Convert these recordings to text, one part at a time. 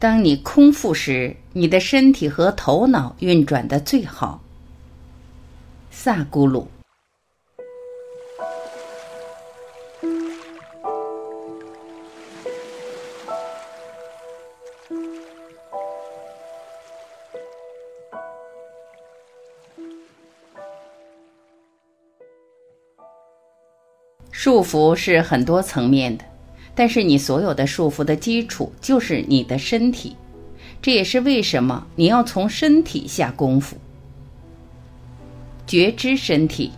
当你空腹时，你的身体和头脑运转的最好。萨古鲁。束缚是很多层面的。但是你所有的束缚的基础就是你的身体，这也是为什么你要从身体下功夫。觉知身体，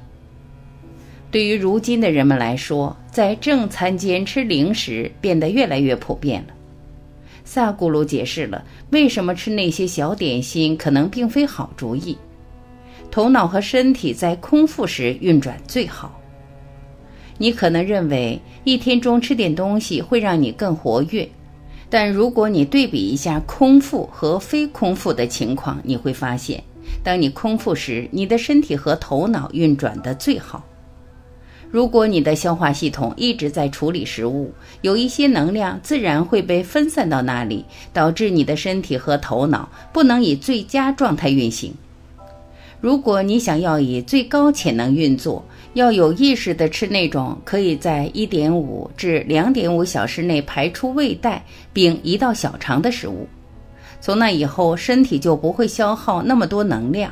对于如今的人们来说，在正餐间吃零食变得越来越普遍了。萨古鲁解释了为什么吃那些小点心可能并非好主意。头脑和身体在空腹时运转最好。你可能认为一天中吃点东西会让你更活跃，但如果你对比一下空腹和非空腹的情况，你会发现，当你空腹时，你的身体和头脑运转的最好。如果你的消化系统一直在处理食物，有一些能量自然会被分散到那里，导致你的身体和头脑不能以最佳状态运行。如果你想要以最高潜能运作，要有意识地吃那种可以在一点五至两点五小时内排出胃袋并移到小肠的食物，从那以后身体就不会消耗那么多能量。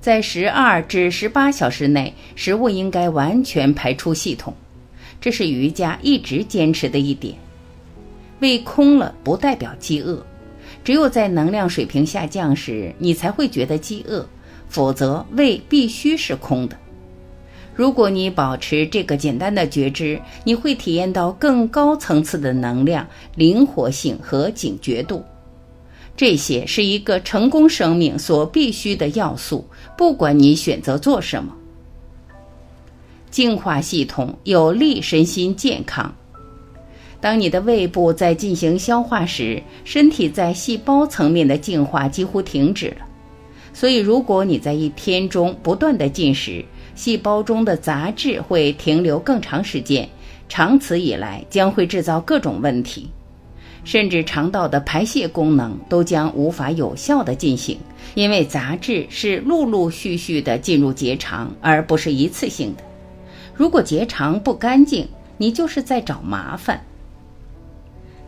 在十二至十八小时内，食物应该完全排出系统，这是瑜伽一直坚持的一点。胃空了不代表饥饿，只有在能量水平下降时，你才会觉得饥饿，否则胃必须是空的。如果你保持这个简单的觉知，你会体验到更高层次的能量、灵活性和警觉度。这些是一个成功生命所必须的要素，不管你选择做什么。净化系统有利身心健康。当你的胃部在进行消化时，身体在细胞层面的净化几乎停止了。所以，如果你在一天中不断的进食，细胞中的杂质会停留更长时间，长此以来将会制造各种问题，甚至肠道的排泄功能都将无法有效的进行，因为杂质是陆陆续续的进入结肠，而不是一次性的。如果结肠不干净，你就是在找麻烦。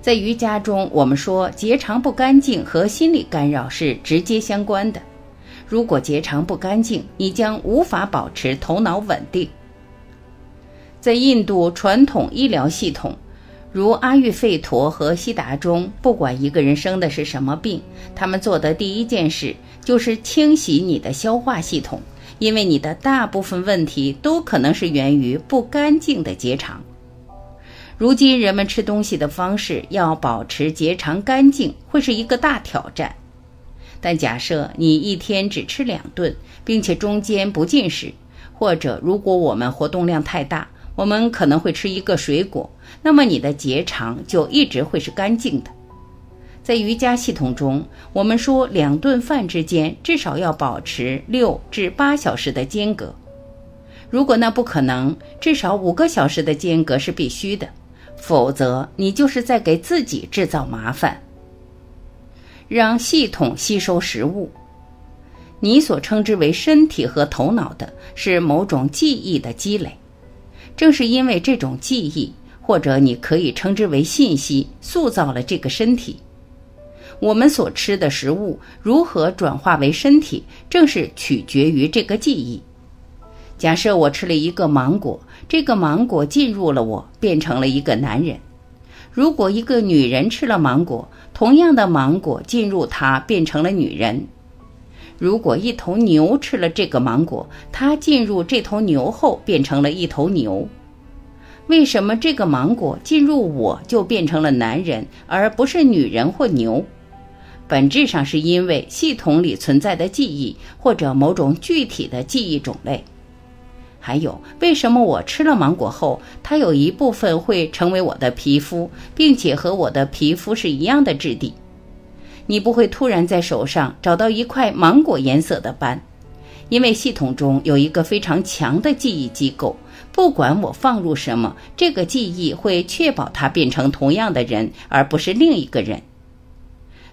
在瑜伽中，我们说结肠不干净和心理干扰是直接相关的。如果结肠不干净，你将无法保持头脑稳定。在印度传统医疗系统，如阿育吠陀和悉达中，不管一个人生的是什么病，他们做的第一件事就是清洗你的消化系统，因为你的大部分问题都可能是源于不干净的结肠。如今人们吃东西的方式要保持结肠干净，会是一个大挑战。但假设你一天只吃两顿，并且中间不进食，或者如果我们活动量太大，我们可能会吃一个水果，那么你的结肠就一直会是干净的。在瑜伽系统中，我们说两顿饭之间至少要保持六至八小时的间隔。如果那不可能，至少五个小时的间隔是必须的，否则你就是在给自己制造麻烦。让系统吸收食物，你所称之为身体和头脑的是某种记忆的积累。正是因为这种记忆，或者你可以称之为信息，塑造了这个身体。我们所吃的食物如何转化为身体，正是取决于这个记忆。假设我吃了一个芒果，这个芒果进入了我，变成了一个男人。如果一个女人吃了芒果，同样的芒果进入她，变成了女人。如果一头牛吃了这个芒果，它进入这头牛后，变成了一头牛。为什么这个芒果进入我就变成了男人，而不是女人或牛？本质上是因为系统里存在的记忆，或者某种具体的记忆种类。还有，为什么我吃了芒果后，它有一部分会成为我的皮肤，并且和我的皮肤是一样的质地？你不会突然在手上找到一块芒果颜色的斑，因为系统中有一个非常强的记忆机构，不管我放入什么，这个记忆会确保它变成同样的人，而不是另一个人。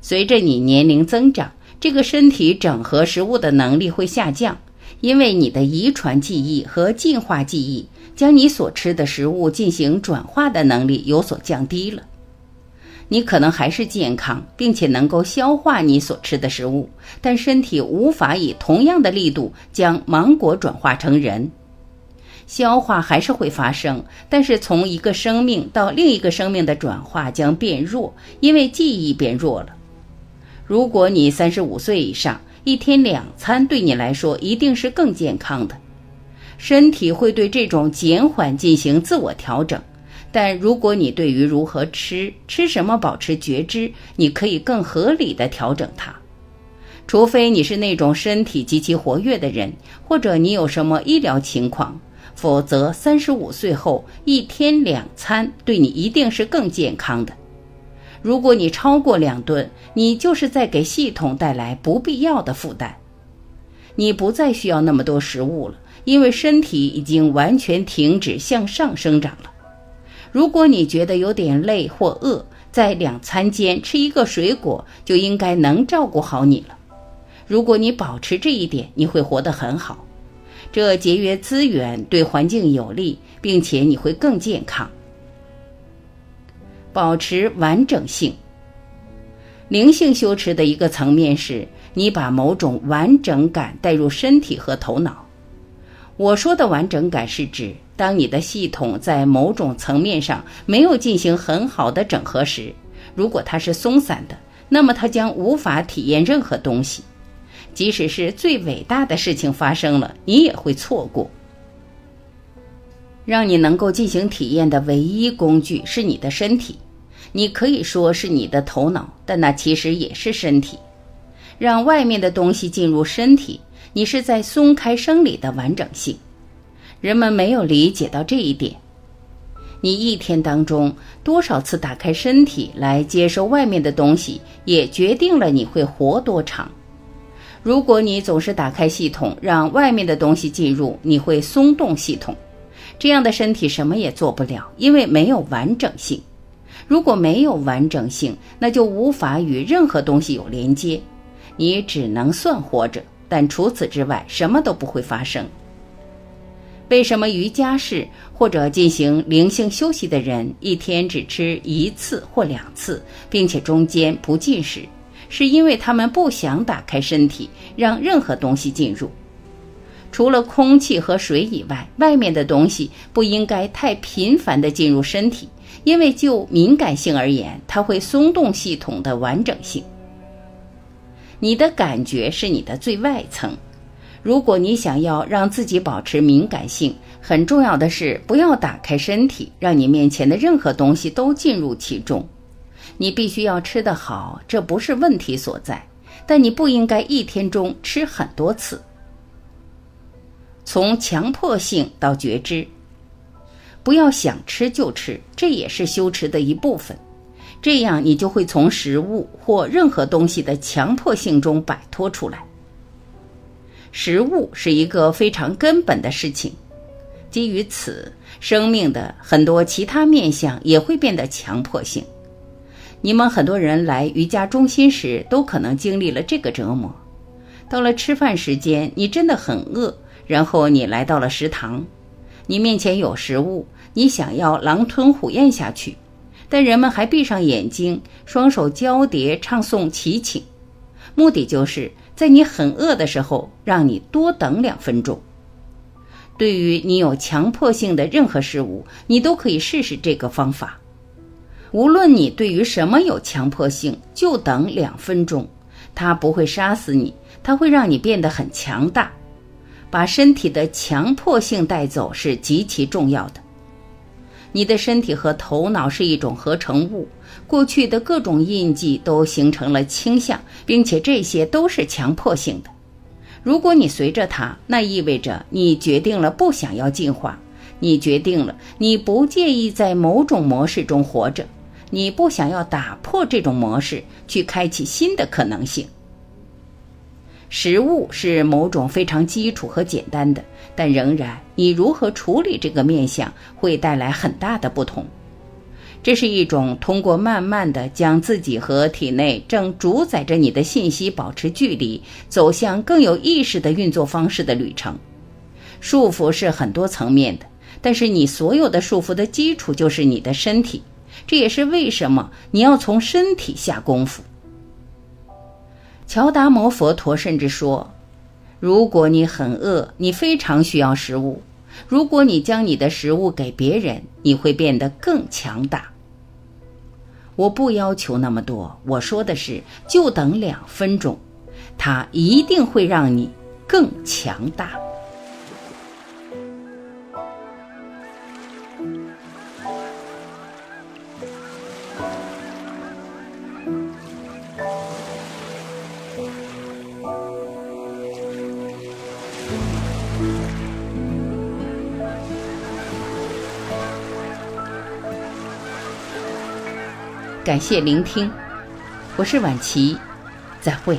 随着你年龄增长，这个身体整合食物的能力会下降，因为你的遗传记忆和进化记忆将你所吃的食物进行转化的能力有所降低了。你可能还是健康，并且能够消化你所吃的食物，但身体无法以同样的力度将芒果转化成人。消化还是会发生，但是从一个生命到另一个生命的转化将变弱，因为记忆变弱了。如果你三十五岁以上，一天两餐对你来说一定是更健康的，身体会对这种减缓进行自我调整。但如果你对于如何吃、吃什么保持觉知，你可以更合理的调整它。除非你是那种身体极其活跃的人，或者你有什么医疗情况，否则三十五岁后一天两餐对你一定是更健康的。如果你超过两顿，你就是在给系统带来不必要的负担。你不再需要那么多食物了，因为身体已经完全停止向上生长了。如果你觉得有点累或饿，在两餐间吃一个水果就应该能照顾好你了。如果你保持这一点，你会活得很好。这节约资源，对环境有利，并且你会更健康。保持完整性。灵性修持的一个层面是，你把某种完整感带入身体和头脑。我说的完整感是指。当你的系统在某种层面上没有进行很好的整合时，如果它是松散的，那么它将无法体验任何东西。即使是最伟大的事情发生了，你也会错过。让你能够进行体验的唯一工具是你的身体，你可以说是你的头脑，但那其实也是身体。让外面的东西进入身体，你是在松开生理的完整性。人们没有理解到这一点。你一天当中多少次打开身体来接受外面的东西，也决定了你会活多长。如果你总是打开系统让外面的东西进入，你会松动系统，这样的身体什么也做不了，因为没有完整性。如果没有完整性，那就无法与任何东西有连接，你只能算活着，但除此之外什么都不会发生。为什么瑜伽士或者进行灵性休息的人一天只吃一次或两次，并且中间不进食？是因为他们不想打开身体，让任何东西进入。除了空气和水以外，外面的东西不应该太频繁地进入身体，因为就敏感性而言，它会松动系统的完整性。你的感觉是你的最外层。如果你想要让自己保持敏感性，很重要的是不要打开身体，让你面前的任何东西都进入其中。你必须要吃得好，这不是问题所在，但你不应该一天中吃很多次。从强迫性到觉知，不要想吃就吃，这也是修持的一部分。这样你就会从食物或任何东西的强迫性中摆脱出来。食物是一个非常根本的事情，基于此，生命的很多其他面相也会变得强迫性。你们很多人来瑜伽中心时，都可能经历了这个折磨。到了吃饭时间，你真的很饿，然后你来到了食堂，你面前有食物，你想要狼吞虎咽下去，但人们还闭上眼睛，双手交叠唱诵祈请，目的就是。在你很饿的时候，让你多等两分钟。对于你有强迫性的任何事物，你都可以试试这个方法。无论你对于什么有强迫性，就等两分钟。它不会杀死你，它会让你变得很强大。把身体的强迫性带走是极其重要的。你的身体和头脑是一种合成物。过去的各种印记都形成了倾向，并且这些都是强迫性的。如果你随着它，那意味着你决定了不想要进化，你决定了你不介意在某种模式中活着，你不想要打破这种模式，去开启新的可能性。食物是某种非常基础和简单的，但仍然你如何处理这个面相会带来很大的不同。这是一种通过慢慢的将自己和体内正主宰着你的信息保持距离，走向更有意识的运作方式的旅程。束缚是很多层面的，但是你所有的束缚的基础就是你的身体，这也是为什么你要从身体下功夫。乔达摩佛陀甚至说，如果你很饿，你非常需要食物。如果你将你的食物给别人，你会变得更强大。我不要求那么多，我说的是，就等两分钟，它一定会让你更强大。感谢聆听，我是晚琪，再会。